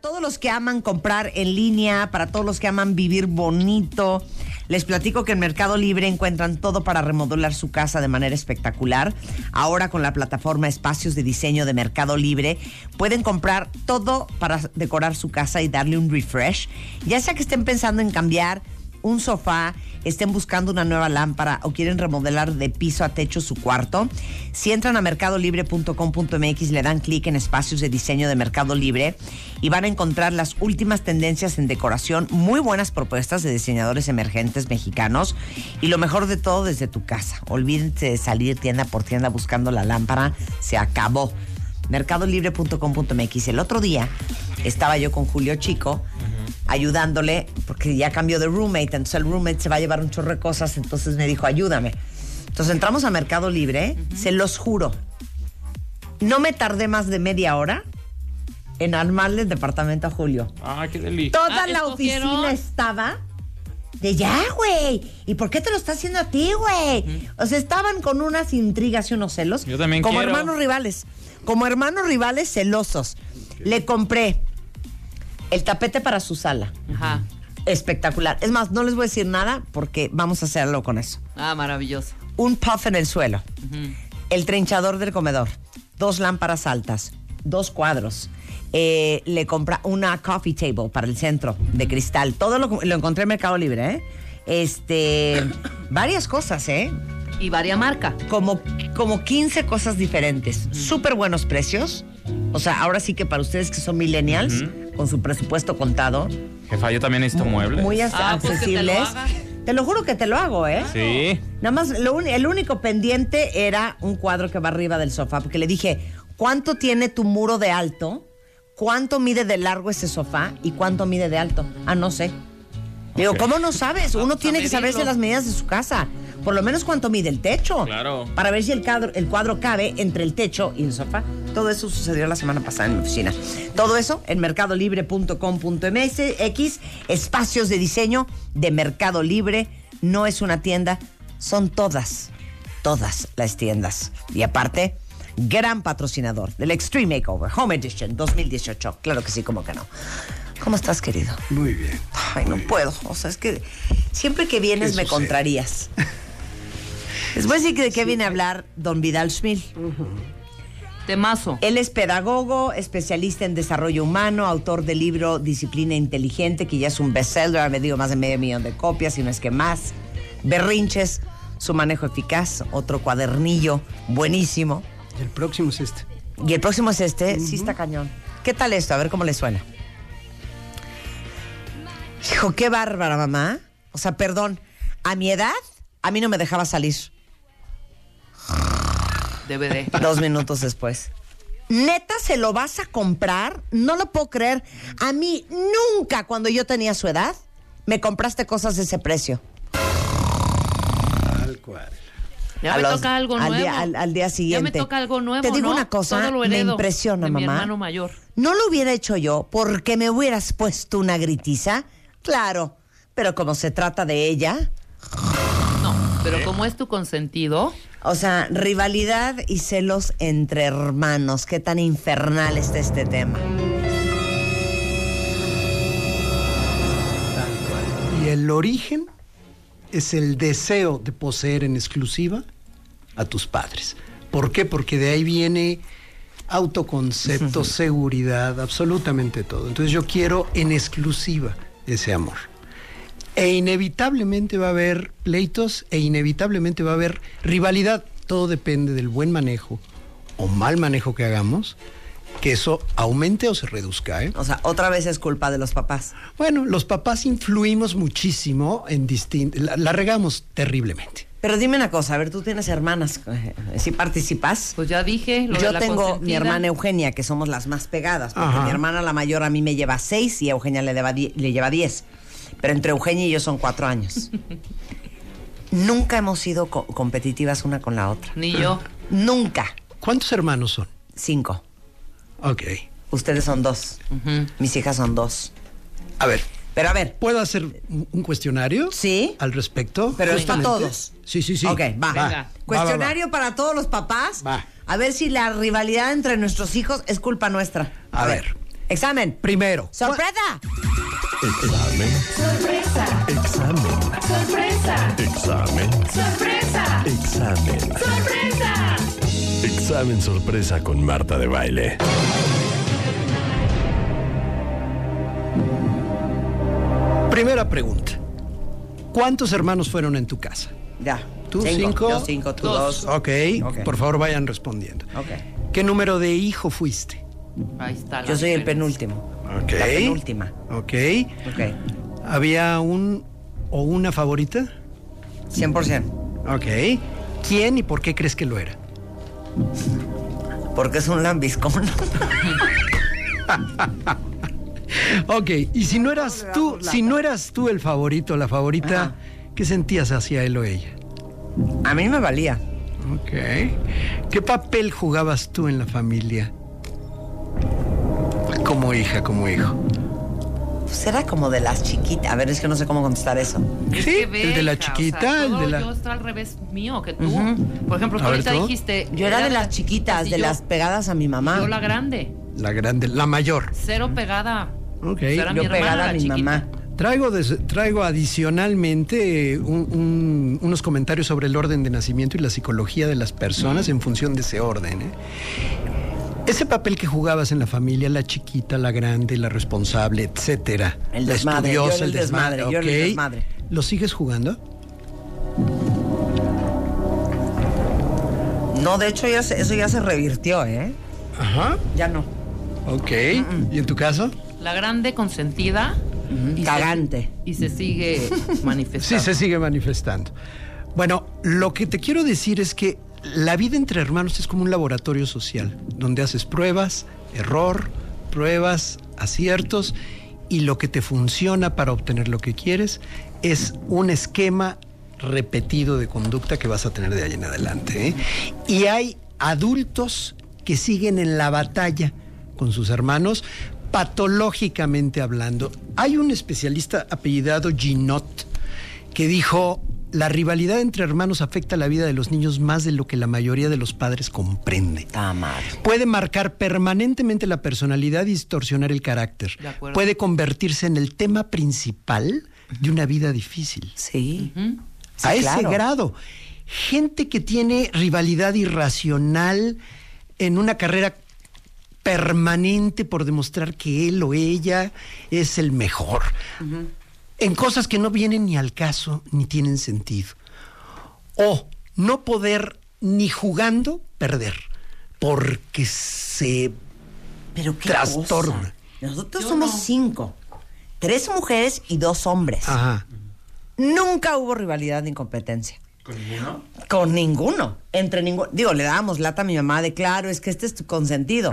todos los que aman comprar en línea, para todos los que aman vivir bonito, les platico que en Mercado Libre encuentran todo para remodelar su casa de manera espectacular. Ahora con la plataforma Espacios de Diseño de Mercado Libre pueden comprar todo para decorar su casa y darle un refresh. Ya sea que estén pensando en cambiar un sofá, estén buscando una nueva lámpara o quieren remodelar de piso a techo su cuarto, si entran a mercadolibre.com.mx le dan clic en espacios de diseño de Mercado Libre y van a encontrar las últimas tendencias en decoración, muy buenas propuestas de diseñadores emergentes mexicanos y lo mejor de todo desde tu casa. Olvídense de salir tienda por tienda buscando la lámpara, se acabó. mercadolibre.com.mx. El otro día estaba yo con Julio Chico ayudándole, porque ya cambió de roommate, entonces el roommate se va a llevar un chorro de cosas, entonces me dijo, ayúdame. Entonces entramos a Mercado Libre, se los juro, no me tardé más de media hora en armarle el departamento a Julio. Ah, qué delicia. Toda Ah, la ¿escogieron? oficina estaba de ya, güey. ¿Y por qué te lo está haciendo a ti, güey? O sea, estaban con unas intrigas y unos celos. Yo también Como quiero. hermanos rivales. Como hermanos rivales celosos. Le compré el tapete para su sala. Ajá. Espectacular. Es más, no les voy a decir nada porque vamos a hacerlo con eso. Ah, maravilloso. Un puff en el suelo. El trinchador del comedor. Dos lámparas altas. Dos cuadros. Eh, le compra una coffee table para el centro de cristal. Todo lo, lo encontré en Mercado Libre, ¿eh? Este. varias cosas, ¿eh? Y varia marca. Como, como 15 cosas diferentes. Súper buenos precios. O sea, ahora sí que para ustedes que son millennials, con su presupuesto contado, Jefa, yo también necesito muebles. muy Ah, pues que te lo accesibles. haga. te lo juro que te lo hago, ¿eh? Sí. Nada más, lo el único pendiente era un cuadro que va arriba del sofá, porque le dije, ¿cuánto tiene tu muro de alto? ¿Cuánto mide de largo ese sofá? ¿Y cuánto mide de alto? Ah, no sé. Digo. ¿cómo no sabes? Uno Vamos tiene que saberse las medidas de su casa. Por lo menos cuánto mide el techo. Claro. Para ver si el cuadro, el cuadro cabe entre el techo y el sofá. Todo eso sucedió la semana pasada en mi oficina. Todo eso en mercadolibre.com.mx, espacios de diseño de Mercado Libre. No es una tienda, son todas, todas las tiendas. Y aparte, gran patrocinador del Extreme Makeover Home Edition 2018. Claro que sí, como que no. ¿Cómo estás, querido? Muy bien. Ay, no puedo. O sea, es que siempre que vienes ¿Qué me contrarías. A decir que de qué viene a hablar don Vidal Schmil. Temazo. Él es pedagogo, especialista en desarrollo humano, autor del libro Disciplina Inteligente, que ya es un bestseller, ha vendido más de medio millón de copias, si no es que más. Berrinches, su manejo eficaz, otro cuadernillo buenísimo. El próximo es este. Y el próximo es este, sí está cañón. ¿Qué tal esto? A ver cómo le suena. Hijo, qué bárbara, mamá. O sea, perdón, a mi edad, a mí no me dejaba salir. DVD. Dos minutos después. ¿Neta se lo vas a comprar? No lo puedo creer. A mí nunca, cuando yo tenía su edad, me compraste cosas de ese precio. Tal cual. Ya A me los- toca algo al nuevo. día- al- al día Ya siguiente. me toca algo nuevo. Te digo ¿no? una cosa, Todo lo me impresiona, de mamá. Mi hermano mayor. ¿No lo hubiera hecho yo porque me hubieras puesto una gritiza? Claro, pero como se trata de ella, No, pero como es tu consentido, o sea, rivalidad y celos entre hermanos, qué tan infernal está este tema. Tal cual. Y el origen es el deseo de poseer en exclusiva a tus padres. ¿Por qué? Porque de ahí viene autoconcepto, seguridad, absolutamente todo. Entonces yo quiero en exclusiva ese amor. E inevitablemente va a haber pleitos e inevitablemente va a haber rivalidad. Todo depende del buen manejo o mal manejo que hagamos, que eso aumente o se reduzca. ¿eh? O sea, otra vez es culpa de los papás. Bueno, los papás influimos muchísimo en distintos... La, la regamos terriblemente. Pero dime una cosa, a ver, tú tienes hermanas, si participas? pues ya dije. Lo Yo de la tengo mi hermana Eugenia, que somos las más pegadas, porque Ajá. mi hermana la mayor a mí me lleva seis y a Eugenia le, lleva die- le lleva diez. Pero entre Eugenia y yo son cuatro años. Nunca hemos sido co- competitivas una con la otra. Ni yo. Nunca. ¿Cuántos hermanos son? Cinco. Ok. Ustedes son dos. Mis hijas son dos. A ver, Pero a ver, ¿puedo hacer un cuestionario? Sí. Al respecto. Pero es para todos. Sí, sí, sí. Ok, va. Venga. Cuestionario para todos los papás. Va. A ver si la rivalidad entre nuestros hijos es culpa nuestra. A ver, Examen. Primero. ¡Sorpresa! Examen. Sorpresa. Examen. Sorpresa. Examen. Sorpresa. Examen. Sorpresa. Examen sorpresa con Marta de baile. Primera pregunta. ¿Cuántos hermanos fueron en tu casa? Ya. ¿Tú cinco? Yo cinco, tú dos. Ok, Ok. por favor vayan respondiendo. Ok. ¿Qué número de hijo fuiste? Ahí está. la Yo soy el penúltimo. Ok. La penúltima. Ok. Ok. ¿Había un o una favorita? 100%. Ok. ¿Quién y por qué crees que lo era? Porque es un lambiscón. Ok, y si no eras tú, si no eras tú el favorito la favorita, Ajá. ¿qué sentías hacia él o ella? A mí me valía. Ok. ¿Qué papel jugabas tú en la familia? Como hija, como hijo. Pues era como de las chiquitas. A ver, es que no sé cómo contestar eso. Es Sí, el de la chiquita, o sea, el todo de la- Yo estoy al revés mío que tú. Por ejemplo, tú ver, ahorita ¿tú? dijiste. Yo era de las chiquitas, de yo- las pegadas a mi mamá. Yo la grande. La grande, la mayor. Cero pegada. Ok. Era Yo mi hermana, pegada a mi chiquita. mamá. Traigo, des- traigo adicionalmente eh, un- un- unos comentarios sobre el orden de nacimiento y la psicología de las personas en función de ese orden. ¿eh? Ese papel que jugabas en la familia, la chiquita, la grande, la responsable, etcétera. El la desmadre, yo estudiosa, el desmadre, yo el desmadre. ¿Lo sigues jugando? No, de hecho, ya se- eso ya se revirtió, ¿eh? Ajá. Ya no. Ok. ¿Y en tu caso? La grande consentida. y se- Cagante. y se sigue Sí, manifestando. se sigue manifestando. Bueno, lo que te quiero decir es que la vida entre hermanos es como un laboratorio social, donde haces pruebas, error, pruebas, aciertos, y lo que te funciona para obtener lo que quieres es un esquema repetido de conducta que vas a tener de ahí en adelante. ¿eh? Y hay adultos que siguen en la batalla con sus hermanos, patológicamente hablando. Hay un especialista apellidado Ginot que dijo, la rivalidad entre hermanos afecta la vida de los niños más de lo que la mayoría de los padres comprende. Madre. Puede marcar permanentemente la personalidad y distorsionar el carácter. Puede convertirse en el tema principal de una vida difícil. Sí. Sí, a ese claro. grado. Gente que tiene rivalidad irracional en una carrera permanente por demostrar que él o ella es el mejor. En cosas que no vienen ni al caso ni tienen sentido. O no poder ni jugando perder porque se Pero qué Trastorna. cosa. Nosotros Yo somos no. cinco. Tres mujeres y dos hombres. Ajá. Nunca hubo rivalidad ni competencia. ¿Con ninguno? Con ninguno. Entre ninguno. Digo, le dábamos lata a mi mamá de claro, es que este es tu consentido.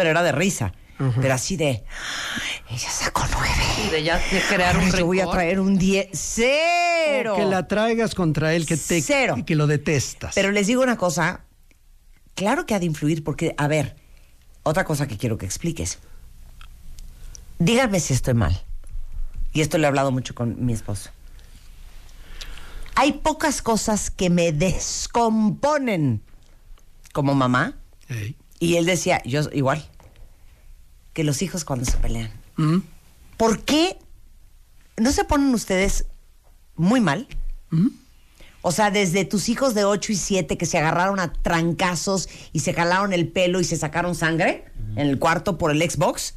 Pero era de risa. Pero así de. "Ay, Ella sacó nueve. Y de ya de crear un Ahora yo voy a traer un 10. ¡Cero! O que la traigas contra él que te Cero. que lo detestas. Pero les digo una cosa. Claro que ha de influir, porque, a ver, otra cosa que quiero que expliques. Díganme si estoy mal. Y esto lo he hablado mucho con mi esposo. Hay pocas cosas que me descomponen como mamá. Y él decía, yo igual, que los hijos cuando se pelean. Mm. ¿Por qué no se ponen ustedes muy mal? O sea, desde tus hijos de 8 y 7 que se agarraron a trancazos y se jalaron el pelo y se sacaron sangre en el cuarto por el Xbox,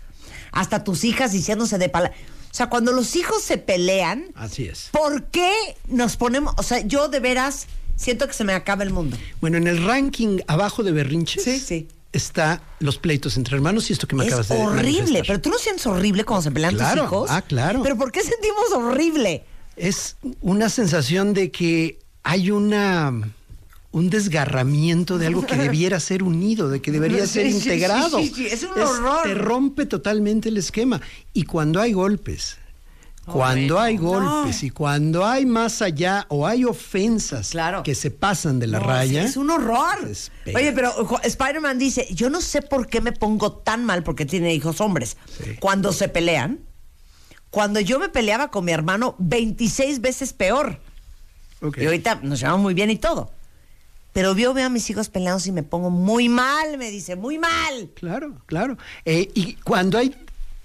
hasta tus hijas diciéndose de pala. O sea, cuando los hijos se pelean, Así es. ¿por qué nos ponemos? O sea, yo de veras siento que se me acaba el mundo. Bueno, en el ranking abajo de berrinches Sí, sí. Está los pleitos entre hermanos y esto que me Es acabas de horrible, manifestar. pero tú no sientes horrible cuando se pelean Claro, tus hijos. ah, claro. Pero ¿por qué sentimos horrible? Es una sensación de que hay una un desgarramiento de algo que debiera ser unido, de que debería Sí, ser sí, sí, integrado. sí, sí, es un horror. Te rompe totalmente el esquema. Y cuando hay golpes, cuando hay golpes y cuando hay más allá o hay ofensas Claro. que se pasan de la No, raya. Es un horror. Oye, pero Spider-Man dice, yo no sé por qué me pongo tan mal porque tiene hijos hombres. Sí. Cuando se pelean, cuando yo me peleaba con mi hermano 26 veces peor. Y ahorita nos llevamos muy bien y todo. Pero yo veo a mis hijos peleados y me pongo muy mal, me dice, muy mal. Claro, claro. Eh, y cuando hay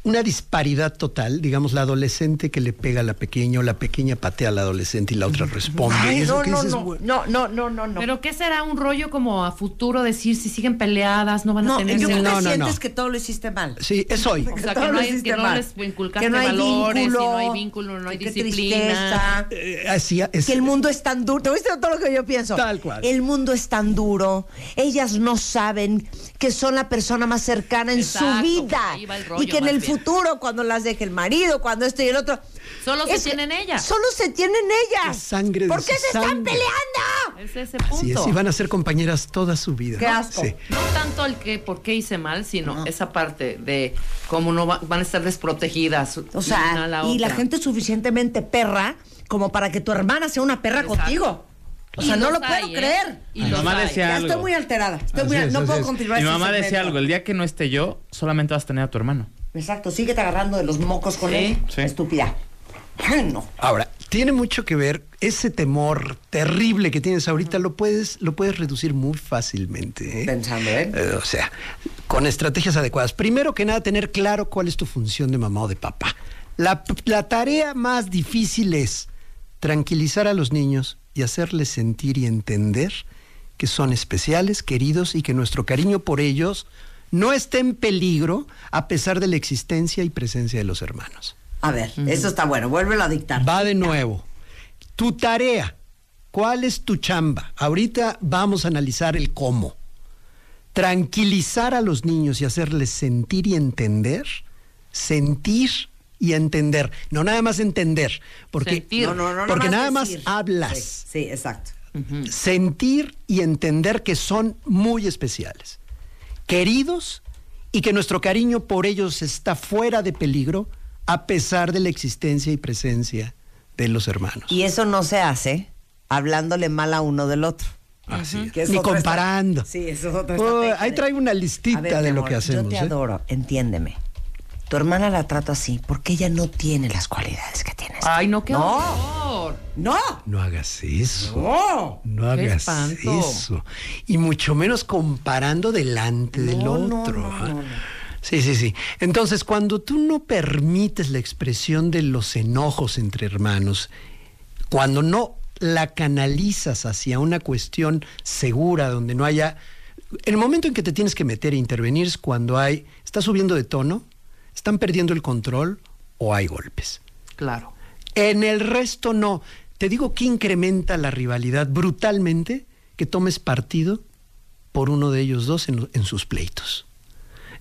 una disparidad total, digamos, la adolescente que le pega a la pequeña o la pequeña patea a la adolescente y la otra responde. Ay, no, que no, dices, no, no, no, no, no, no. Pero ¿qué será un rollo como a futuro decir si siguen peleadas, no van a No, tener yo creo que No, no, sientes que todo lo hiciste mal. Sí, es hoy. O sea, todo que no, lo hay, hiciste que no mal. les inculcaste Que no hay valores, vínculo, y no hay vínculo, no hay disciplina. Eh, así es. Que el mundo es tan duro. ¿Te viste todo lo que yo pienso? Tal cual. El mundo es tan duro. Ellas no saben que son la persona más cercana en Exacto, su vida. y que en el bien. Futuro, cuando las deje el marido, cuando esto y el otro. Solo se es que tienen ellas. Solo se tienen ellas. Es sangre de ¿Por qué su se están peleando? Es ese Así es, punto. y van a ser compañeras toda su vida. Qué asco. Sí. No tanto el que por qué hice mal, sino esa parte de cómo no va- van a estar desprotegidas. O una sea, a la y la gente es suficientemente perra como para que tu hermana sea una perra Exacto. contigo. O Y sea, no lo puedo hay, ¿eh? creer. Y Mi mamá hay. decía- Ya algo. estoy muy alterada. Estoy Así muy- es, no puedo es. continuar Mi este mamá decía algo, el día que no esté yo, solamente vas a tener a tu hermano. Exacto, síguete agarrando de los mocos con Sí, él. sí. Estúpida. Ay, no. Ahora, tiene mucho que ver ese temor terrible que tienes ahorita, lo puedes, lo puedes reducir muy fácilmente. ¿eh? Pensando, ¿eh? Eh, o sea, con estrategias adecuadas. Primero que nada, tener claro cuál es tu función de mamá o de papá. La, la tarea más difícil es tranquilizar a los niños y hacerles sentir y entender que son especiales, queridos y que nuestro cariño por ellos no está en peligro a pesar de la existencia y presencia de los hermanos. A ver, eso está bueno. Vuélvelo a dictar. Va de nuevo. Tu tarea. ¿Cuál es tu chamba? Ahorita vamos a analizar el cómo. Tranquilizar a los niños y hacerles sentir y entender. Sentir y entender. No nada más entender. Porque, Sentir. No, no, no, porque nada más hablas. Sí, sí, exacto. Sentir y entender que son muy especiales. Queridos y que nuestro cariño por ellos está fuera de peligro a pesar de la existencia y presencia de los hermanos. Y eso no se hace hablándole mal a uno del otro. Así es. Ni comparando. Sí, eso es otra Oh, ahí traigo una listita ver, de lo que hacemos. Yo te ¿eh? adoro, entiéndeme. Tu hermana la trato así porque ella no tiene las cualidades que tienes. tú. Ay, no, qué No. horror. ¡No! No hagas eso. ¡No! No hagas espanto. eso. Y mucho menos comparando delante del No, otro. no, ¿ah? no, no. Sí, sí, sí. Entonces, cuando tú no permites la expresión de los enojos entre hermanos, cuando no la canalizas hacia una cuestión segura, donde no haya... El momento en que te tienes que meter e intervenir es cuando hay... Está subiendo de tono, están perdiendo el control o hay golpes. Claro. En el resto no. Te digo que incrementa la rivalidad brutalmente que tomes partido por uno de ellos dos en, sus pleitos.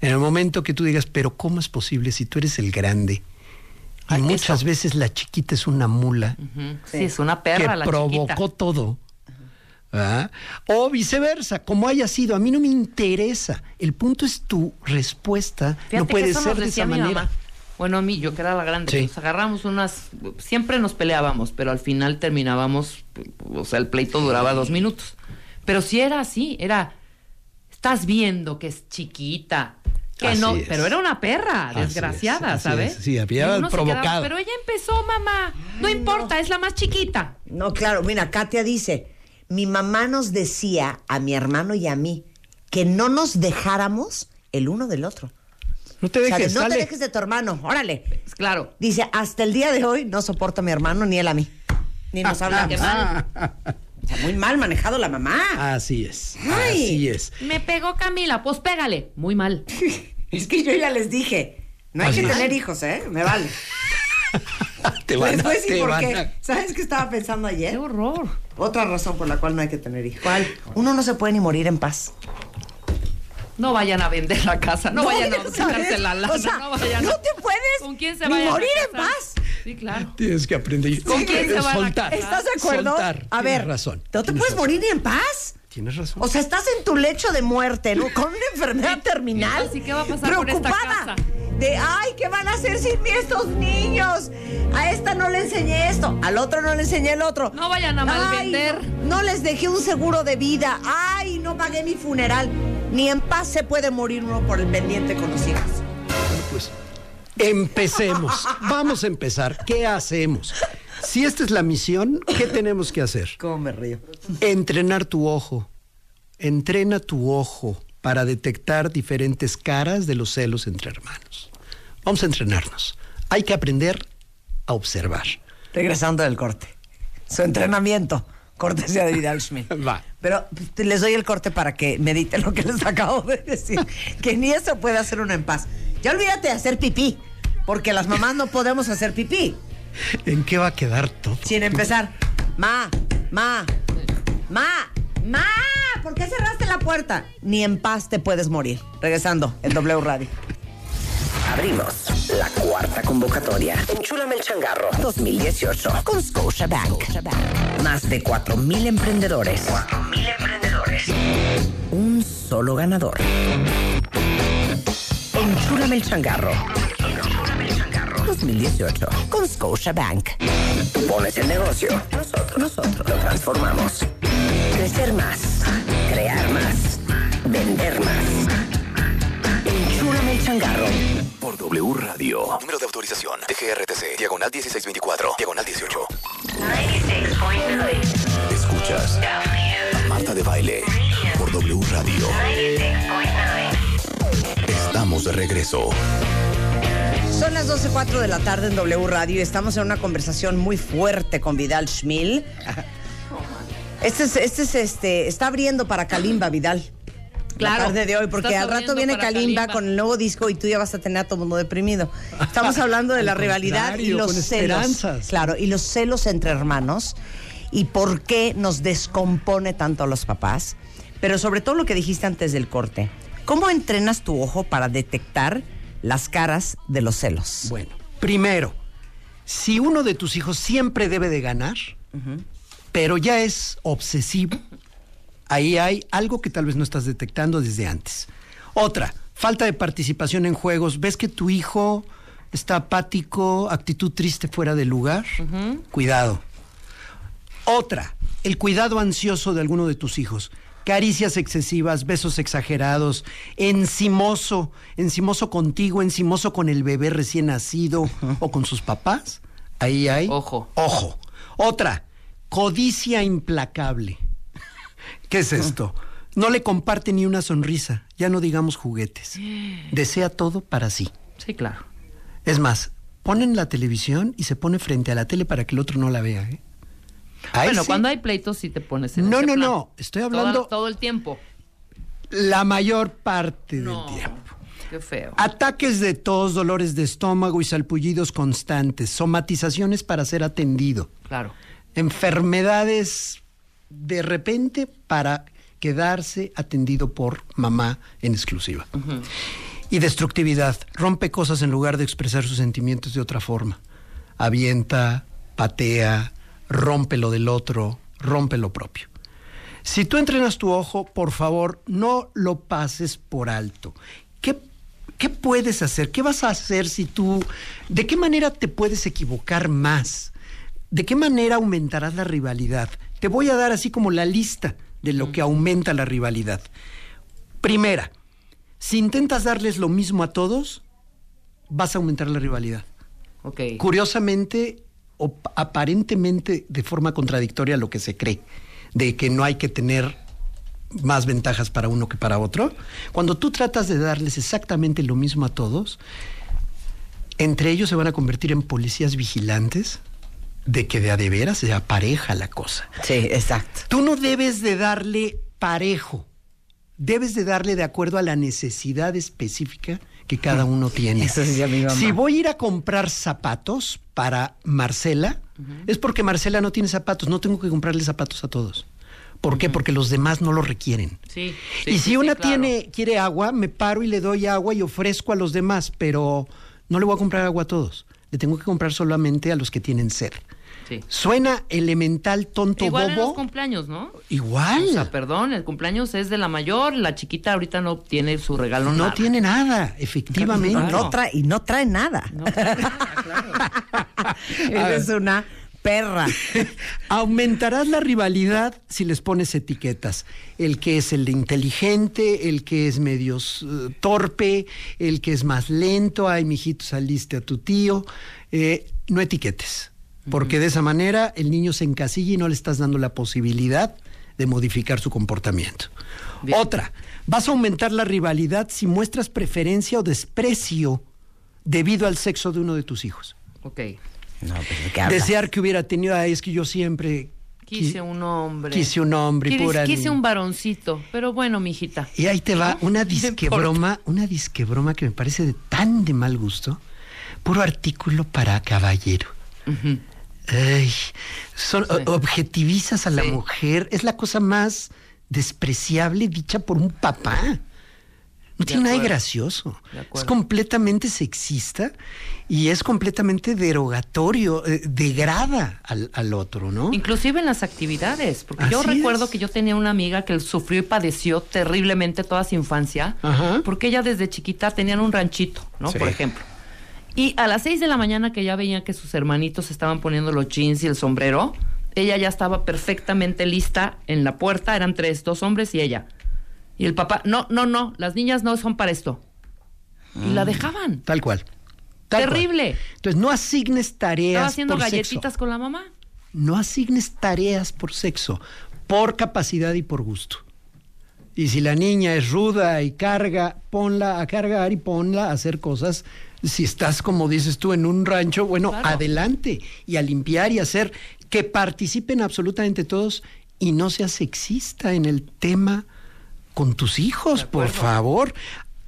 En el momento que tú digas, pero ¿cómo es posible si tú eres el grande? Y Ah, muchas eso. veces la chiquita es una mula. Sí, es una perra que la provocó chiquita. todo. ¿Verdad? O viceversa, como haya sido, a mí no me interesa. El punto es tu respuesta. Fíjate no puede ser nos de esa mi manera. mamá. Bueno, a mí, yo que era la grande, Sí. nos agarramos unas, siempre nos peleábamos, pero al final terminábamos, o sea, el pleito duraba dos minutos. Pero sí era así, era, estás viendo que es chiquita, que Así no, es. pero era una perra, Así desgraciada, es, así ¿sabes? es, sí, había provocado. quedaba, pero ella empezó, mamá, no importa, es la más chiquita. No, claro, mira, Katia dice, mi mamá nos decía a mi hermano y a mí que no nos dejáramos el uno del otro. No te O sea, dejes, de no sale. te dejes de tu hermano, órale. Pues Claro. Dice, hasta el día de hoy no soporto a mi hermano ni él a mí. Ni nos hablamos. Qué mal. O sea, muy mal manejado la mamá. Así es, Ay. así es. Me pegó Camila, pues pégale. Muy mal. Es que yo ya les dije, no hay Así que es. tener hijos, ¿eh? Me vale. Te van Les a- voy a decir te por van qué. a- ¿Sabes qué estaba pensando Qué ayer? horror. Otra razón por la cual no hay que tener hijos. ¿Cuál? Uno no se puede ni morir en paz. No vayan a vender la casa, no, vayan a quitarse la lana, O sea, no vayan a- no te puedes ¿Con quién se ni a morir en paz. Sí, claro. Tienes que aprender. ¿Con quién se van a soltar. casar? ¿Estás de acuerdo? Soltar. A Tienes ver, razón. ¿no te Tienes puedes razón. morir ni en paz? Tienes razón. O sea, estás en tu lecho de muerte, ¿no? Con una enfermedad terminal. Así que va a pasar con esta preocupada casa. De, ay, ¿qué van a hacer sin mí estos niños? A esta no le enseñé esto, al otro no le enseñé el otro. No vayan a Ay, malvender. no, no les dejé un seguro de vida. Ay, no pagué mi funeral. Ni en paz se puede morir uno por el pendiente con los hijos. Pues empecemos. Vamos a empezar. ¿Qué hacemos? Si esta es la misión, ¿qué tenemos que hacer? ¿Cómo me río? Entrenar tu ojo. Entrena tu ojo para detectar diferentes caras de los celos entre hermanos. Vamos a entrenarnos. Hay que aprender a observar. Regresando del corte. Su entrenamiento. Cortesía de Vidal Schmidt. Va. Pero pues, les doy el corte para que mediten lo que les acabo de decir. que ni eso puede hacer uno en paz. Ya olvídate de hacer pipí. Porque las mamás no podemos hacer pipí. ¿En qué va a quedar todo? Sin empezar. Ma, ma, ma, ma. ¿Por qué cerraste la puerta? Ni en paz te puedes morir. Regresando en W Radio. Abrimos la cuarta convocatoria. Enchúlame el changarro 2018 con Scotiabank. Más de 4.000 emprendedores. 4.000 emprendedores. Un solo ganador. Enchúlame el changarro. 2018 con Scotiabank. Tú pones el negocio. Nosotros, nosotros lo transformamos. Crecer más. Crear más. Vender más. Enchúlame el changarro. Por W Radio. Número de autorización. TGRTC. Diagonal 1624. Diagonal 18. Escuchas. a Marta de Baile. Por W Radio. Estamos de regreso. Son las 12.04 de la tarde en W Radio y estamos en una conversación muy fuerte con Vidal Schmil. Este es, este es este, está abriendo para Kalimba, Vidal. Claro. La tarde de hoy, porque al rato viene Kalimba, Kalimba. con el nuevo disco y tú ya vas a tener a todo mundo deprimido. Estamos hablando de la rivalidad y los con celos. esperanzas. Claro, y los celos entre hermanos y por qué nos descompone tanto a los papás. Pero sobre todo lo que dijiste antes del corte. ¿Cómo entrenas tu ojo para detectar las caras de los celos? Bueno, primero, si uno de tus hijos siempre debe de ganar, pero ya es obsesivo, ahí hay algo que tal vez no estás detectando desde antes. Otra, falta de participación en juegos. ¿Ves que tu hijo está apático, actitud triste fuera de lugar? Cuidado. Otra, el cuidado ansioso de alguno de tus hijos. Caricias excesivas, besos exagerados, encimoso, encimoso contigo, encimoso con el bebé recién nacido o con sus papás. Ahí hay. Ojo. Ojo. Otra, codicia implacable. ¿Qué es esto? No le comparte ni una sonrisa, ya no digamos juguetes. Desea todo para sí. Sí, claro. Es más, ponen la televisión y se pone frente a la tele para que el otro no la vea. ¿eh? Bueno, cuando hay pleitos sí te pones en No, ese no, plan. no, estoy hablando- todo el tiempo. La mayor parte No, del tiempo. qué feo. Ataques de tos, dolores de estómago y salpullidos constantes, somatizaciones para ser atendido, Claro. Enfermedades de repente para quedarse atendido por mamá en exclusiva. Y destructividad, rompe cosas en lugar de expresar sus sentimientos de otra forma. Avienta, patea, rompe lo del otro, rompe lo propio. Si tú entrenas tu ojo, por favor, no lo pases por alto. ¿Qué, qué puedes hacer? ¿Qué vas a hacer si tú... ¿De qué manera te puedes equivocar más? ¿De qué manera aumentarás la rivalidad? Te voy a dar así como la lista de lo que aumenta la rivalidad. Primera, si intentas darles lo mismo a todos, vas a aumentar la rivalidad. Ok. Curiosamente, o aparentemente de forma contradictoria a lo que se cree, de que no hay que tener más ventajas para uno que para otro, cuando tú tratas de darles exactamente lo mismo a todos, entre ellos se van a convertir en policías vigilantes de que de a de veras se apareja la cosa. Sí, exacto. Tú no debes de darle parejo, debes de darle de acuerdo a la necesidad específica que cada uno tiene. Eso decía mi mamá. Si voy a ir a comprar zapatos para Marcela, es porque Marcela no tiene zapatos, no tengo que comprarle zapatos a todos. ¿Por qué? Porque los demás no lo requieren. Sí. sí, y si sí, una claro. tiene quiere agua, me paro y le doy agua y ofrezco a los demás, pero no le voy a comprar agua a todos. Le tengo que comprar solamente a los que tienen sed. Sí. Suena elemental, tonto, Igual en los bobo. cumpleaños, ¿no? Igual. O sea, perdón, el cumpleaños es de la mayor, la chiquita ahorita no tiene su regalo no nada. tiene nada, efectivamente. Claro. No trae, y no trae nada. No, claro. Eres una perra. Aumentarás la rivalidad si les pones etiquetas. El que es el inteligente, el que es medio eh, torpe, el que es más lento. Ay, mijito, saliste a tu tío. Eh, no etiquetes. Porque de esa manera el niño se encasilla y no le estás dando la posibilidad de modificar su comportamiento. Bien. Otra, vas a aumentar la rivalidad si muestras preferencia o desprecio debido al sexo de uno de tus hijos. Ok. No, pues. Desear que hubiera tenido, ay, es que yo siempre Quise qui- un hombre. Quise un hombre, Quise- pura Quise un varoncito. Pero bueno, mijita. Y ahí te va una No disque importa. broma, una disque broma que me parece de tan de mal gusto. Puro artículo para caballero. Ujú. Ay, son, Sí. objetivizas a la Sí. mujer. Es la cosa más despreciable dicha por un papá. No De tiene nada de gracioso. De Es completamente sexista y es completamente derogatorio, eh, degrada al, al otro, ¿no? Inclusive en las actividades, porque yo recuerdo es. que yo tenía una amiga que sufrió y padeció terriblemente toda su infancia, Ajá. porque ella desde chiquita tenían un ranchito, ¿no? Sí. Por ejemplo. Y a las seis de la mañana que ya veía que sus hermanitos estaban poniendo los jeans y el sombrero, ella ya estaba perfectamente lista en la puerta, eran tres, dos hombres y ella. Y el papá, no, no, no, las niñas no son para esto. Y la dejaban. Tal cual. Tal cual. Terrible. Entonces, no asignes tareas. Estaba haciendo por galletitas sexo. con la mamá. No asignes tareas por sexo, por capacidad y por gusto. Y si la niña es ruda y carga, ponla a cargar y ponla a hacer cosas. Si estás, como dices tú, en un rancho, bueno, Claro. adelante y a limpiar y hacer que participen absolutamente todos y no seas sexista en el tema con tus hijos, por favor.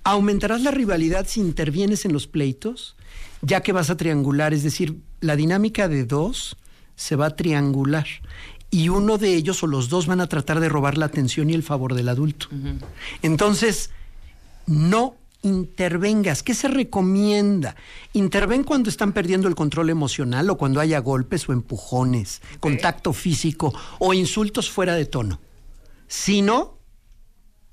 Aumentarás la rivalidad si intervienes en los pleitos, ya que vas a triangular, es decir, la dinámica de dos se va a triangular y uno de ellos o los dos van a tratar de robar la atención y el favor del adulto. Entonces, no intervengas. ¿Qué se recomienda? Interven cuando están perdiendo el control emocional o cuando haya golpes o empujones, contacto físico o insultos fuera de tono. Si no,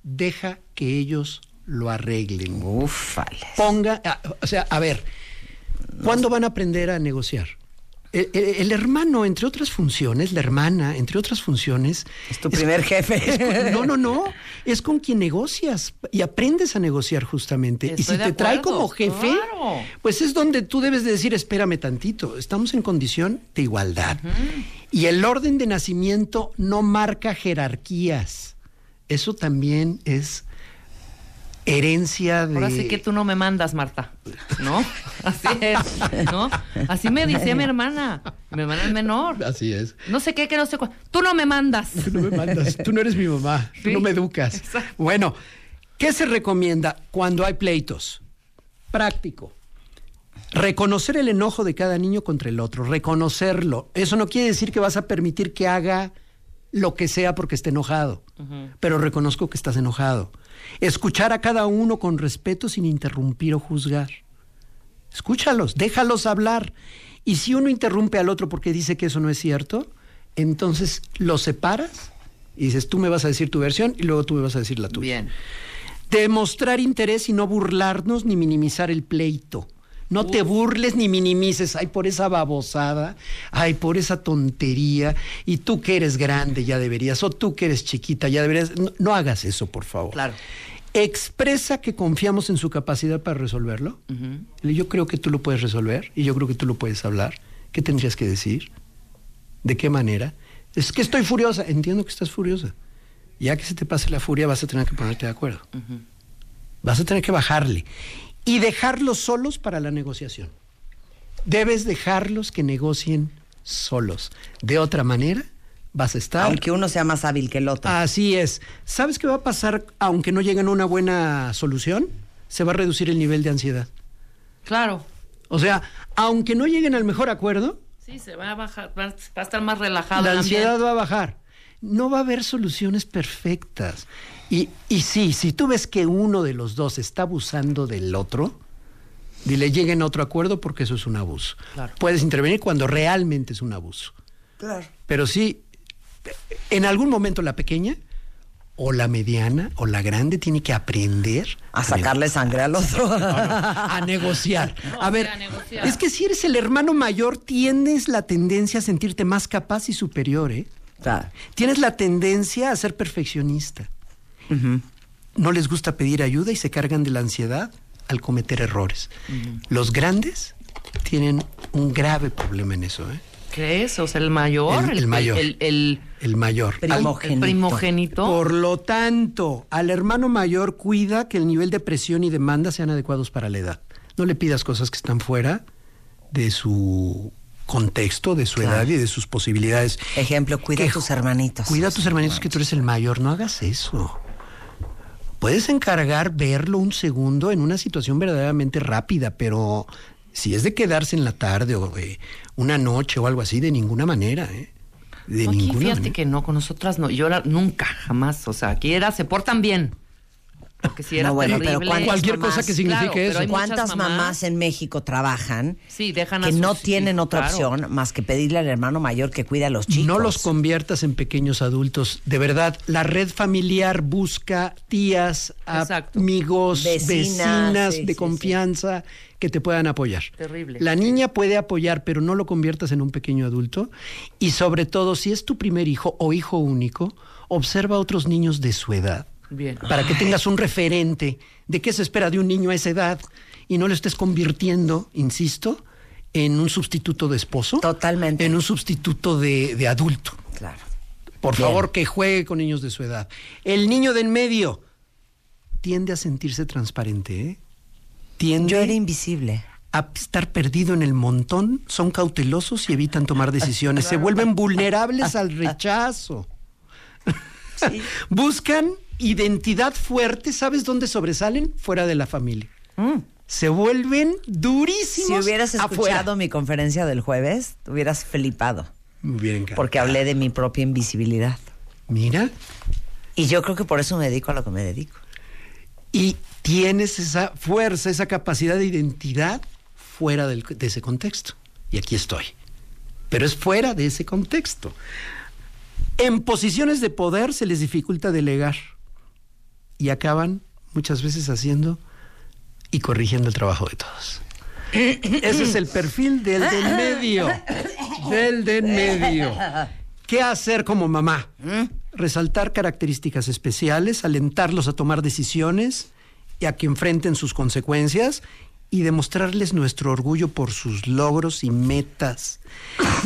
deja que ellos lo arreglen. Ufales. Ponga, a- o sea, a ver, ¿cuándo van a aprender a negociar? El, el- el hermano, entre otras funciones, la hermana, entre otras funciones. Es tu primer jefe. es con- no, no, no. Es con quien negocias y aprendes a negociar justamente. y si te trae como jefe, claro. pues es donde tú debes de decir, espérame tantito, estamos en condición de igualdad. Y el orden de nacimiento no marca jerarquías. Eso también es herencia de... Ahora sí que tú no me mandas, Marta. ¿No? Así es. ¿No? Así me decía mi hermana. Mi hermana es menor. Así es. No sé qué, que no sé cuál. Tú no me mandas. Tú no me mandas, tú no eres mi mamá, tú no me educas. exacto. Bueno, ¿qué se recomienda cuando hay pleitos? Práctico. Reconocer el enojo de cada niño contra el otro, reconocerlo. Eso no quiere decir que vas a permitir que haga lo que sea porque esté enojado, pero reconozco que estás enojado. Escuchar a cada uno con respeto sin interrumpir o juzgar. Escúchalos, déjalos hablar. Y si uno interrumpe al otro porque dice que eso no es cierto, entonces lo separas y dices, tú me vas a decir tu versión y luego tú me vas a decir la tuya. Bien. Demostrar interés y no burlarnos ni minimizar el pleito. No te burles ni minimices, ay, por esa babosada, ay, por esa tontería, y tú que eres grande ya deberías, o tú que eres chiquita ya deberías. No, no hagas eso, por favor. Claro. Expresa que confiamos en su capacidad para resolverlo. Yo creo que tú lo puedes resolver y yo creo que tú lo puedes hablar. ¿Qué tendrías que decir? ¿De qué manera? Es que estoy furiosa. Entiendo que estás furiosa. Ya que se te pase la furia, vas a tener que ponerte de acuerdo. Vas a tener que bajarle. Y dejarlos solos para la negociación. Debes dejarlos que negocien solos. De otra manera, vas a estar... Aunque uno sea más hábil que el otro. Así es. ¿Sabes qué va a pasar aunque no lleguen a una buena solución? Se va a reducir el nivel de ansiedad. Claro. O sea, aunque no lleguen al mejor acuerdo, Sí, se va a bajar, va, a estar más relajado la ansiedad va a bajar. No va a haber soluciones perfectas. Y, y sí, si tú ves que uno de los dos está abusando del otro, dile, lleguen a otro acuerdo porque eso es un abuso. Claro. Puedes intervenir cuando realmente es un abuso. Claro. Pero sí, en algún momento la pequeña, o la mediana, o la grande, tiene que aprender A sacarle sangre al otro. a negociar. A ver, a negociar. es que si eres el hermano mayor, tienes la tendencia a sentirte más capaz y superior, ¿eh? Claro. Tienes la tendencia a ser perfeccionista. No les gusta pedir ayuda y se cargan de la ansiedad al cometer errores. Los grandes tienen un grave problema en eso, ¿eh? ¿Crees? O sea, el mayor. El- el mayor. El, el- El mayor. Primogénito. el primogénito. Por lo tanto, al hermano mayor cuida que el nivel de presión y demanda sean adecuados para la edad. No le pidas cosas que están fuera de su contexto, de su Claro. edad y de sus posibilidades. Ejemplo, cuida a tus hermanitos. Cuida a tus hermanitos que tú eres el mayor, no hagas eso. Puedes encargar verlo un segundo en una situación verdaderamente rápida, pero si es de quedarse en la tarde o de una noche o algo así, de ninguna manera, ¿eh? De No, aquí ninguna fíjate manera. que no, con nosotras no. Yo era, nunca, jamás. O sea, aquí era, se portan bien. Porque si era No, bueno, terrible. pero ¿cuántas Cualquier cosa que signifique Claro, eso. ¿Cuántas mamás, mamás en México trabajan Sí, dejan a que no hijos, tienen otra claro. opción más que pedirle al hermano mayor que cuide a los chicos? No los conviertas en pequeños adultos. De verdad, la red familiar busca tías, Exacto. amigos, Vecinas, vecinas sí, de sí, confianza que te puedan apoyar. Terrible. La niña puede apoyar, pero no lo conviertas en un pequeño adulto. Y sobre todo, si es tu primer hijo o hijo único, observa a otros niños de su edad. Bien. Para que tengas un referente de qué se espera de un niño a esa edad y no lo estés convirtiendo, insisto, en un sustituto de esposo. Totalmente. En un sustituto de, de adulto. Claro. Por Bien. favor, que juegue con niños de su edad. El niño de en medio tiende a sentirse transparente, ¿eh? Tiende Yo era invisible. a estar perdido en el montón, son cautelosos y evitan tomar decisiones. Se vuelven vulnerables al rechazo. Buscan identidad fuerte. ¿Sabes dónde sobresalen? Fuera de la familia. Se vuelven durísimos. Mm. Si hubieras escuchado afuera. mi conferencia del jueves, te hubieras flipado. Me hubiera encantado. Porque hablé de mi propia invisibilidad. Mira, Y yo creo que por eso me dedico a lo que me dedico. y tienes esa fuerza, esa capacidad de identidad fuera del- de ese contexto. Y aquí estoy. Pero es fuera de ese contexto. En posiciones de poder se les dificulta delegar y acaban muchas veces haciendo y corrigiendo el trabajo de todos. Ese es el perfil del de en medio. Del de en medio. ¿Qué hacer como mamá? Resaltar características especiales, alentarlos a tomar decisiones y a que enfrenten sus consecuencias y demostrarles nuestro orgullo por sus logros y metas.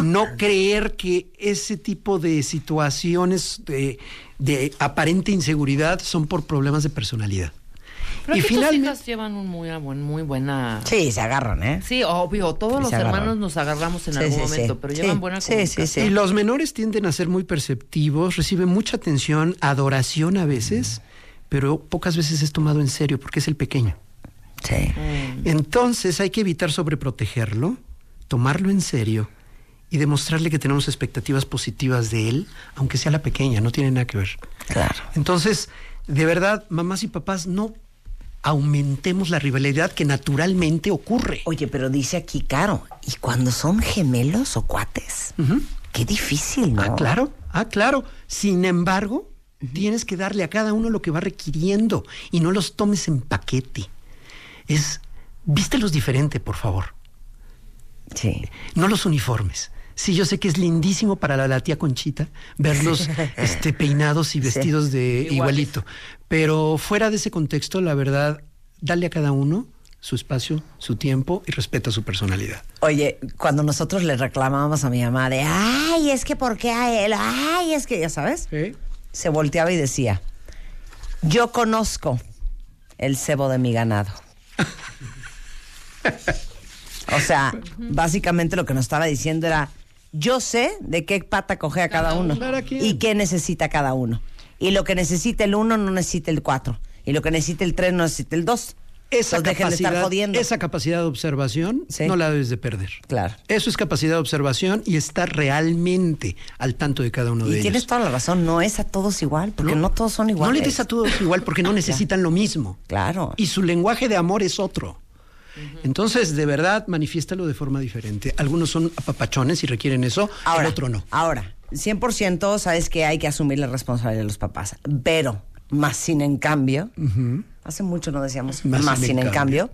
No creer que ese tipo de situaciones de, de aparente inseguridad son por problemas de personalidad. Pero y aquí tus finalmente, hijas llevan un muy, buen- muy buena... Sí, se agarran, ¿eh? Sí, obvio, todos Sí, los agarran. hermanos nos agarramos en Sí, algún sí, momento, sí. pero Sí, llevan buena sí, sí, comunicación. Y los menores tienden a ser muy perceptivos, reciben mucha atención, adoración a veces, pero pocas veces es tomado en serio porque es el pequeño. Sí. Entonces hay que evitar sobreprotegerlo, tomarlo en serio y demostrarle que tenemos expectativas positivas de él, aunque sea la pequeña, no tiene nada que ver. Claro. Entonces, de verdad, mamás y papás, no aumentemos la rivalidad que naturalmente ocurre. Oye, pero dice aquí, Caro, ¿y cuando son gemelos o cuates? Qué difícil, ¿no? Ah, claro, ah, claro. Sin embargo, tienes que darle a cada uno lo que va requiriendo y no los tomes en paquete. Es, vístelos diferente, por favor. Sí. No los uniformes. Sí, yo sé que es lindísimo para la, la tía Conchita verlos este, peinados y vestidos de igualito. Pero fuera de ese contexto, la verdad, dale a cada uno su espacio, su tiempo y respeta su personalidad. Oye, cuando nosotros le reclamábamos a mi mamá de, ay, es que ¿por qué a él? Ay, es que, ya sabes, se volteaba y decía, yo conozco el cebo de mi ganado. O sea, básicamente lo que nos estaba diciendo era, yo sé de qué pata coge a cada uno y qué necesita cada uno. Y lo que necesita el uno no necesita el cuatro. Y lo que necesita el tres no necesita el dos. Esa dejen de estar capacidad, jodiendo. esa capacidad de observación Sí. no la debes de perder. Claro. Eso es capacidad de observación y estar realmente al tanto de cada uno Y de tienes ellos. toda la razón, no es a todos igual, porque no, todos son iguales. No le des a todos igual porque no necesitan lo mismo. Claro. Y su lenguaje de amor es otro. Entonces, de verdad, manifiéstalo de forma diferente. Algunos son apapachones y requieren eso, Ahora, el otro no. Ahora, 100% sabes que hay que asumir la responsabilidad de los papás, pero más sin en cambio, hace mucho no decíamos Más más, sin sin en en cambio,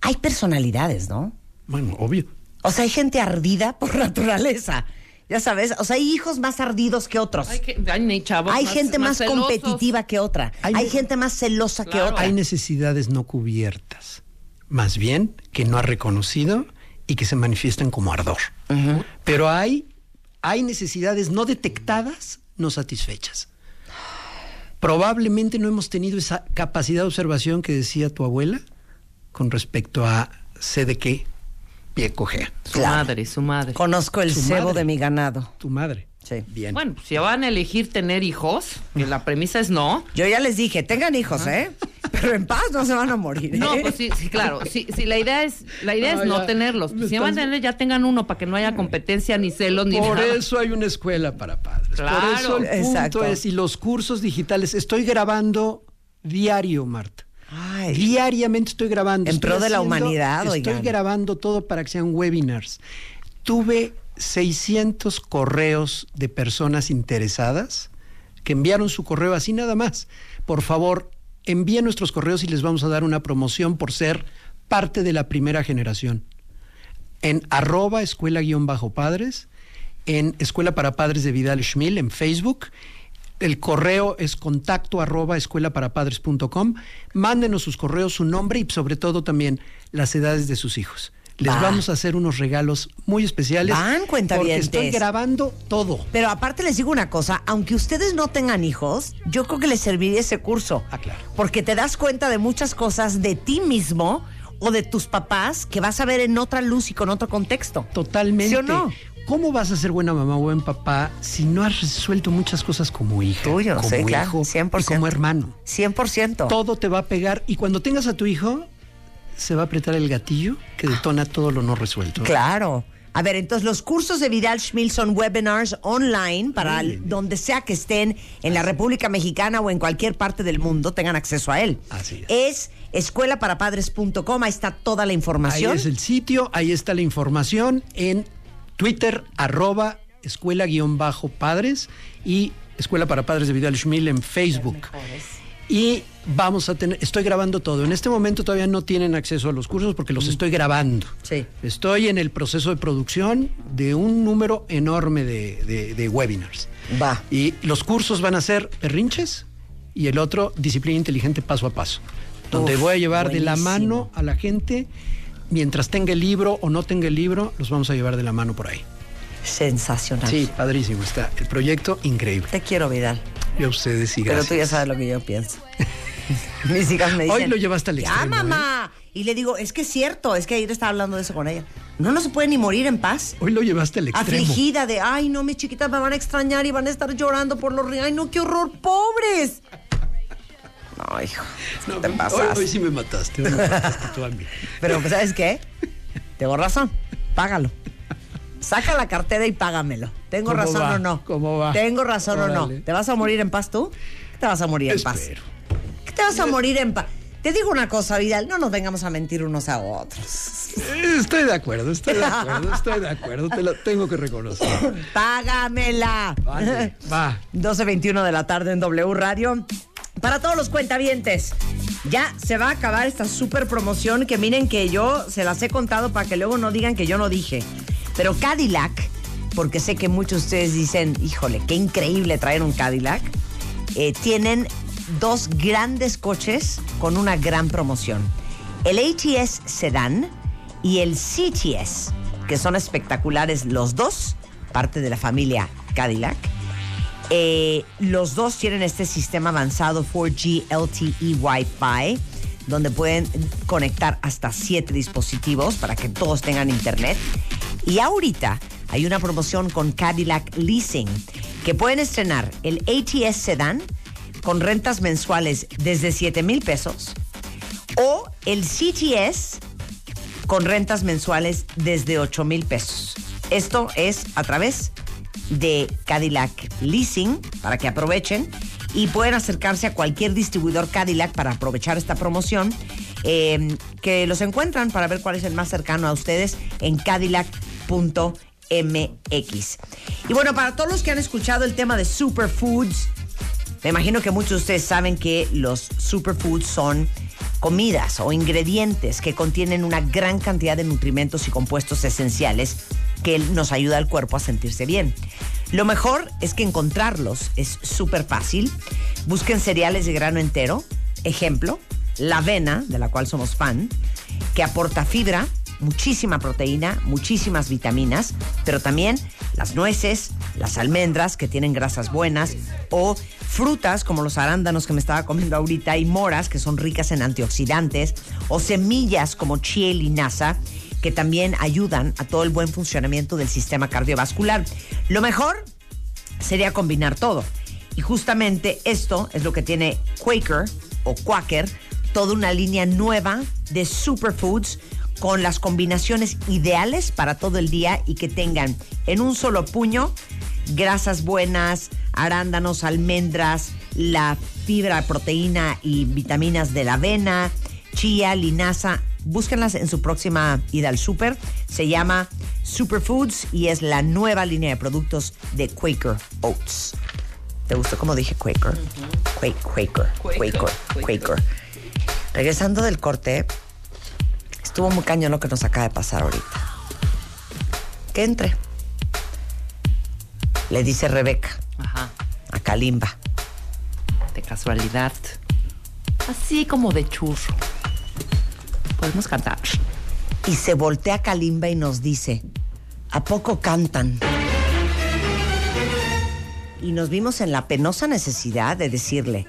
hay personalidades, ¿no? Bueno, obvio. O sea, hay gente ardida por naturaleza. Ya sabes, o sea, hay hijos más ardidos que otros. Hay, que, hay ni chavos Hay gente más, competitiva que otra. Hay- Hay, gente más celosa que otra. Hay necesidades no cubiertas, más bien que no ha reconocido y que se manifiestan como ardor. Pero hay, hay necesidades no detectadas, no satisfechas. Probablemente no hemos tenido esa capacidad de observación que decía tu abuela con respecto a sé de qué pie cojea. Su madre, su madre. Conozco el Su cebo madre. de mi ganado. Tu madre. Sí. Bien. Bueno, pues, si van a elegir tener hijos, que la premisa es no. Yo ya les dije, tengan hijos, ¿eh? Pero en paz no se van a morir. ¿eh? No, pues sí, sí, claro. Sí, sí, la idea es, la idea No, es no ya, tenerlos. si van a tener, ya tengan uno para que no haya competencia, ni celos, ni Por nada. eso hay una escuela para padres. Claro. Por eso el punto Exacto. es, y los cursos digitales, estoy grabando diario, Marta. Ay. Diariamente estoy grabando. En Estoy pro de la humanidad, Estoy oigan. grabando todo para que sean webinars. Tuve 600 correos de personas interesadas que enviaron su correo así nada más. Por favor, envíen nuestros correos y les vamos a dar una promoción por ser parte de la primera generación. En arroba escuela-padres, en Escuela para Padres de Vidal Schmil en Facebook. El correo es contacto arroba escuelaparapadres.com. Mándenos sus correos, su nombre y sobre todo también las edades de sus hijos. Les Va. vamos a hacer unos regalos muy especiales. Van, Porque cuentavientes. estoy grabando todo. Pero aparte les digo una cosa, aunque ustedes no tengan hijos, yo creo que les serviría ese curso. Ah, claro. Porque te das cuenta de muchas cosas de ti mismo o de tus papás que vas a ver en otra luz y con otro contexto. Totalmente. ¿Sí o no? ¿Cómo vas a ser buena mamá o buen papá si no has resuelto muchas cosas como hija, Tuyo, como sí, hijo claro, 100%. y como hermano? 100%. Todo te va a pegar y cuando tengas a tu hijo se va a apretar el gatillo que detona todo lo no resuelto. Claro. A ver, entonces los cursos de Vidal Schmil son webinars online para donde sea que estén en la República Mexicana o en cualquier parte del mundo tengan acceso a él. Así es. escuelaparapadres.com, ahí está toda la Ahí información. es el sitio, ahí está la información en Twitter, arroba escuela-padres y Escuela para Padres de Vidal Schmil en Facebook. Y vamos a tener, estoy grabando todo. En este momento todavía no tienen acceso a los cursos porque los estoy grabando. Sí. Estoy en el proceso de producción de un número enorme de, de- de webinars. Va. Y los cursos van a ser perrinches y el otro disciplina inteligente paso a paso. Donde Uf, voy a llevar de la mano a la gente, mientras tenga el libro o no tenga el libro, los vamos a llevar de la mano por ahí. Sensacional. Sí, padrísimo está. El proyecto increíble. Te quiero, Vidal. Y a ustedes y Pero tú ya sabes lo que yo pienso. Mis hijas me dicen. Hoy lo llevaste al Ya, extremo, ¿eh? mamá. Y le digo, es que es cierto, es que ayer estaba hablando de eso con ella. No, no se puede ni morir en paz. Hoy lo llevaste al extremo. Afligida de, ay, no, mis chiquitas me van a extrañar y van a estar llorando por los ríos. Ay, no, qué horror, pobres. No, hijo, No, te hoy, pasas. hoy sí me mataste. Hoy me mataste tú a mí. Pero, pues, ¿sabes qué? Tengo razón, págalo. Saca la cartera y págamelo. ¿Tengo ¿Cómo razón va? o no? ¿Cómo va? ¿Tengo razón o no? ¿Te vas a morir en paz tú? ¿Qué te vas a morir en paz? Espero. ¿Qué te vas a morir en paz? Te digo una cosa, Vidal, no nos vengamos a mentir unos a otros. Estoy de acuerdo, estoy de acuerdo, estoy de acuerdo. Te lo tengo que reconocer. Págamela. Vale, va. 12.21 de la tarde en W Radio. Para todos los cuentavientes, ya se va a acabar esta super promoción que miren que yo se las he contado para que luego no digan que yo no dije. Pero Cadillac, porque sé que muchos de ustedes dicen, híjole, qué increíble traer un Cadillac, eh, tienen dos grandes coches con una gran promoción. El ATS Sedan y el CTS, que son espectaculares los dos, parte de la familia Cadillac. Eh, los dos tienen este sistema avanzado 4G LTE Wi-Fi, donde pueden conectar hasta siete dispositivos para que todos tengan internet. Y ahorita hay una promoción con Cadillac Leasing, que pueden estrenar el ATS Sedan con rentas mensuales desde 7 mil pesos o el CTS con rentas mensuales desde 8 mil pesos. Esto es a través de Cadillac Leasing para que aprovechen y pueden acercarse a cualquier distribuidor Cadillac para aprovechar esta promoción. eh, que los encuentran para ver cuál es el más cercano a ustedes en cadillac.mx. Y bueno, para todos los que han escuchado el tema de superfoods, me imagino que muchos de ustedes saben que los superfoods son comidas o ingredientes que contienen una gran cantidad de nutrimentos y compuestos esenciales que nos ayuda al cuerpo a sentirse bien. Lo mejor es que encontrarlos es súper fácil. Busquen cereales de grano entero. Ejemplo, la avena, de la cual somos fan, que aporta fibra, muchísima proteína, muchísimas vitaminas, pero también las nueces, las almendras que tienen grasas buenas o frutas como los arándanos que me estaba comiendo ahorita y moras que son ricas en antioxidantes o semillas como chía y linaza que también ayudan a todo el buen funcionamiento del sistema cardiovascular. Lo mejor sería combinar todo. Y justamente esto es lo que tiene Quaker o Quaker, toda una línea nueva de superfoods con las combinaciones ideales para todo el día y que tengan en un solo puño grasas buenas, arándanos, almendras, la fibra, proteína y vitaminas de la avena, chía, linaza. Búsquenlas en su próxima ida al super. Se llama Superfoods y es la nueva línea de productos de Quaker Oats. ¿Te gustó como dije Quaker? Qua- Quaker, Quaker, Quaker. Regresando del corte, estuvo muy cañón lo que nos acaba de pasar ahorita. Que entre. Le dice Rebeca Ajá. a Kalimba. De casualidad. Así como de churro. Podemos cantar. Y se voltea Kalimba y nos dice, ¿a poco cantan? Y nos vimos en la penosa necesidad de decirle,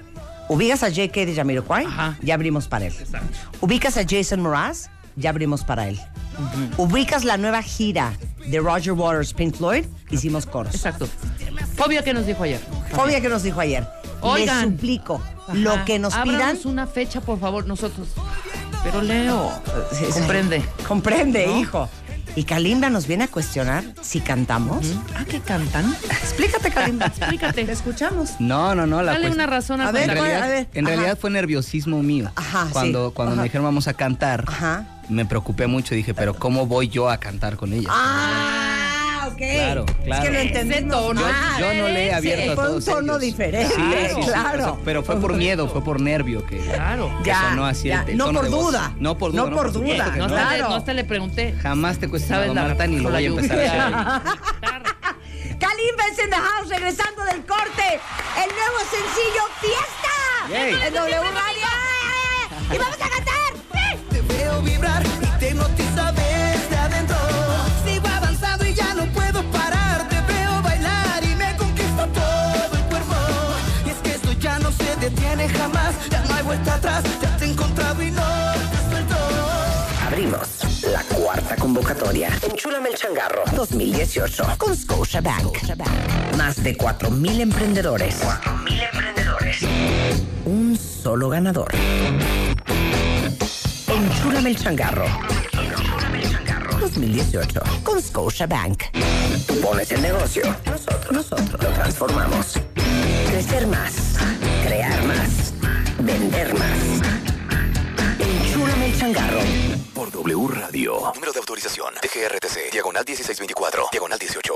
¿ubicas a J.K. de Jamiroquai? Ajá. Ya abrimos para él. ¿Ubicas a Jason Mraz? Ya abrimos para él. ¿Ubicas la nueva gira de Roger Waters, Pink Floyd? Hicimos coros. Exacto. Fobia que nos dijo ayer. Fobia que nos dijo ayer. Oigan. Les suplico, Ajá. lo que nos pidan... Ábranos una fecha, por favor, nosotros. Pero Leo, Sí, sí. comprende. Comprende, ¿No? hijo. Y Kalimba nos viene a cuestionar si cantamos. Ah, que cantan. Explícate, Kalimba. Explícate. Te escuchamos. No, no, no. La Dale una razón A ver, En realidad, a ver, en ajá. realidad fue nerviosismo mío. Ajá, cuando sí. cuando Ajá. me dijeron vamos a cantar, Ajá. Me preocupé mucho. Dije, pero ¿cómo voy yo a cantar con ella? Ah, ok. Claro, claro. Es que lo entendimos tono. yo no le he abierto a Fue un tono ellos. diferente, Sí, sí, sí, claro. o sea, pero fue por miedo, fue por nervio que, Claro. que Ya, sonó así ya, el, el no por de voz. duda. No por duda. No por duda. No, no. hasta le, Claro. no hasta le pregunté. Jamás te he cuestionado, ¿Sabes la- Marta, ni lo voy a empezar a hacer. Kalimba es in the house, regresando del corte. El nuevo sencillo Fiesta. Yay. En W Radio. Y vamos a cantar. Y te hipnotiza desde adentro. Sigo avanzando y ya no puedo parar. Te veo bailar y me conquista todo el cuerpo. Y es que esto ya no se detiene jamás. Ya no hay vuelta atrás. Ya te he encontrado y no te suelto. Abrimos la cuarta convocatoria. Enchúlame el changarro 2018 con Scotiabank. Más de 4.000 emprendedores. 4.000 emprendedores. Un solo ganador. Enchúlame el changarro. 2018 con Scotiabank. Tú pones el negocio. Nosotros, nosotros lo transformamos. Crecer más. Crear más. Vender más. Enchúlame el changarro. Por W Radio. Número de autorización. DGRTC. Diagonal 1624. Diagonal 18.